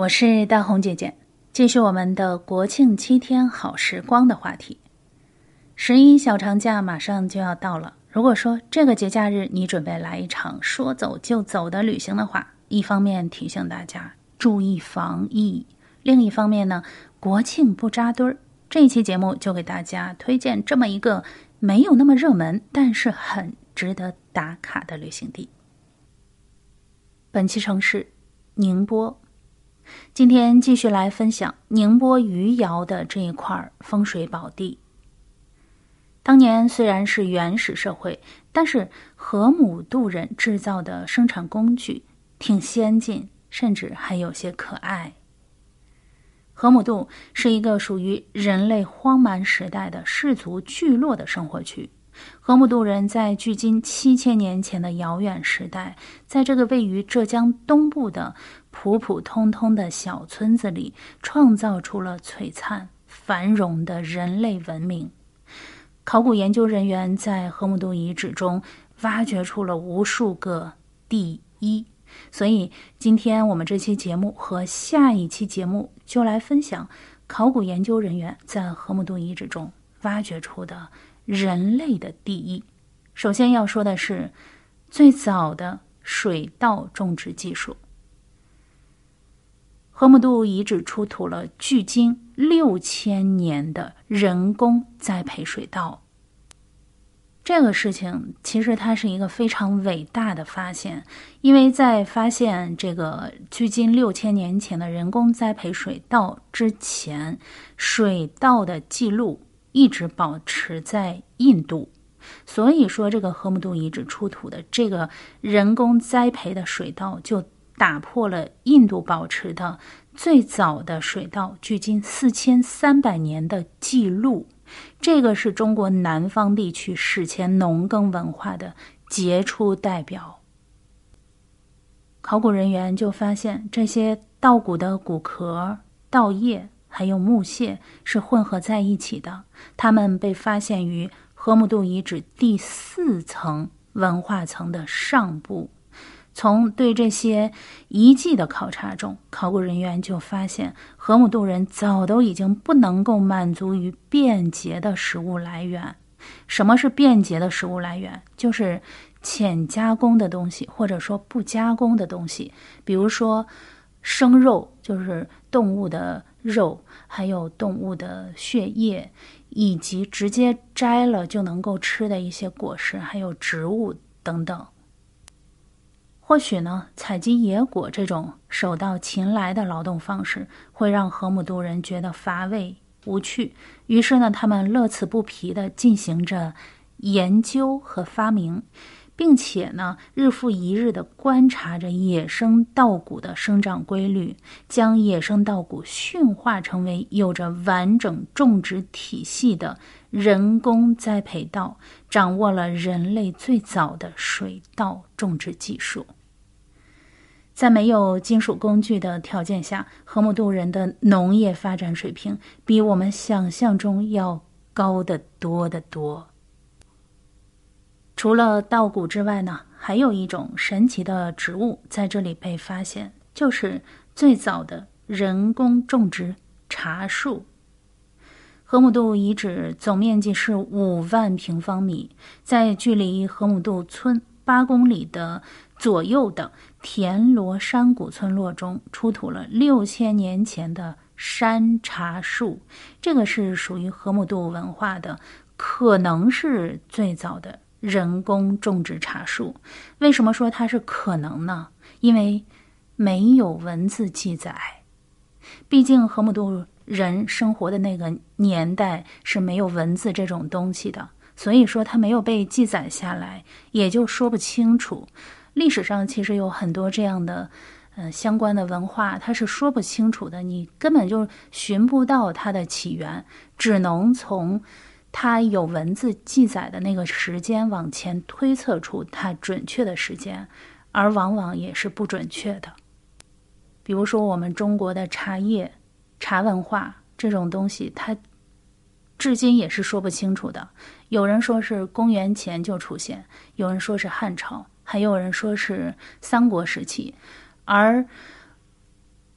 我是大红姐姐，继续我们的国庆七天好时光的话题。十一小长假马上就要到了，如果说这个节假日你准备来一场说走就走的旅行的话，一方面提醒大家注意防疫，另一方面呢，国庆不扎堆儿。这一期节目就给大家推荐这么一个没有那么热门，但是很值得打卡的旅行地。本期城市宁波。今天继续来分享宁波余姚的这一块风水宝地。当年虽然是原始社会，但是河姆渡人制造的生产工具挺先进，甚至还有些可爱。河姆渡是一个属于人类荒蛮时代的氏族聚落的生活区。河姆渡人在距今七千年前的遥远时代，在这个位于浙江东部的普普通通的小村子里，创造出了璀璨繁荣的人类文明。考古研究人员在河姆渡遗址中挖掘出了无数个第一，所以今天我们这期节目和下一期节目就来分享考古研究人员在河姆渡遗址中挖掘出的。人类的第一，首先要说的是最早的水稻种植技术。河姆渡遗址出土了距今六千年的人工栽培水稻。这个事情其实它是一个非常伟大的发现，因为在发现这个距今六千年前的人工栽培水稻之前，水稻的记录。一直保持在印度，所以说这个河姆渡遗址出土的这个人工栽培的水稻，就打破了印度保持的最早的水稻距今四千三百年的记录。这个是中国南方地区史前农耕文化的杰出代表。考古人员就发现这些稻谷的谷壳、稻叶。还有木屑是混合在一起的，它们被发现于河姆渡遗址第四层文化层的上部。从对这些遗迹的考察中，考古人员就发现，河姆渡人早都已经不能够满足于便捷的食物来源。什么是便捷的食物来源？就是浅加工的东西，或者说不加工的东西，比如说生肉，就是动物的。肉，还有动物的血液，以及直接摘了就能够吃的一些果实，还有植物等等。或许呢，采集野果这种手到擒来的劳动方式，会让河姆渡人觉得乏味无趣，于是呢，他们乐此不疲地进行着研究和发明。并且呢，日复一日地观察着野生稻谷的生长规律，将野生稻谷驯化成为有着完整种植体系的人工栽培稻，掌握了人类最早的水稻种植技术。在没有金属工具的条件下，河姆渡人的农业发展水平比我们想象中要高得多得多。除了稻谷之外呢，还有一种神奇的植物在这里被发现，就是最早的人工种植茶树。河姆渡遗址总面积是五万平方米，在距离河姆渡村八公里的左右的田螺山谷村落中，出土了六千年前的山茶树。这个是属于河姆渡文化的，可能是最早的。人工种植茶树，为什么说它是可能呢？因为没有文字记载，毕竟河姆渡人生活的那个年代是没有文字这种东西的，所以说它没有被记载下来，也就说不清楚。历史上其实有很多这样的，呃，相关的文化，它是说不清楚的，你根本就寻不到它的起源，只能从。它有文字记载的那个时间往前推测出它准确的时间，而往往也是不准确的。比如说，我们中国的茶叶、茶文化这种东西，它至今也是说不清楚的。有人说是公元前就出现，有人说是汉朝，还有人说是三国时期，而。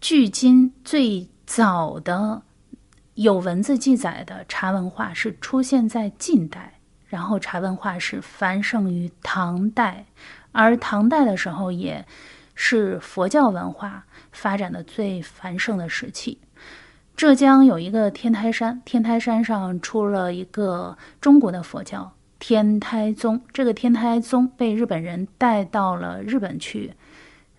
距今最早的有文字记载的茶文化是出现在晋代，然后茶文化是繁盛于唐代，而唐代的时候也是佛教文化发展的最繁盛的时期。浙江有一个天台山，天台山上出了一个中国的佛教天台宗。这个天台宗被日本人带到了日本去，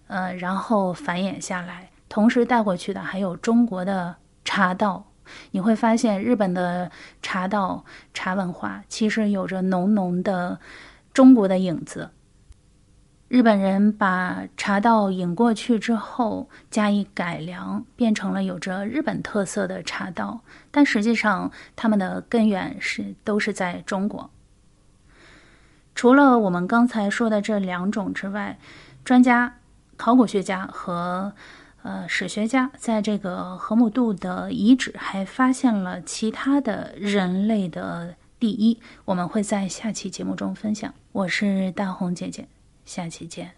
呃，然后繁衍下来。同时带过去的还有中国的茶道。你会发现，日本的茶道茶文化其实有着浓浓的中国的影子。日本人把茶道引过去之后，加以改良，变成了有着日本特色的茶道。但实际上，他们的根源是都是在中国。除了我们刚才说的这两种之外，专家、考古学家和呃史学家在这个河姆渡的遗址还发现了其他的人类的第一。我们会在下期节目中分享。我是大红姐姐。下期见。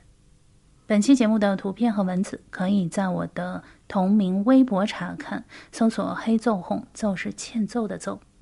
本期节目的图片和文字可以在我的同名微博查看，搜索“黑奏红”，奏是欠揍的奏。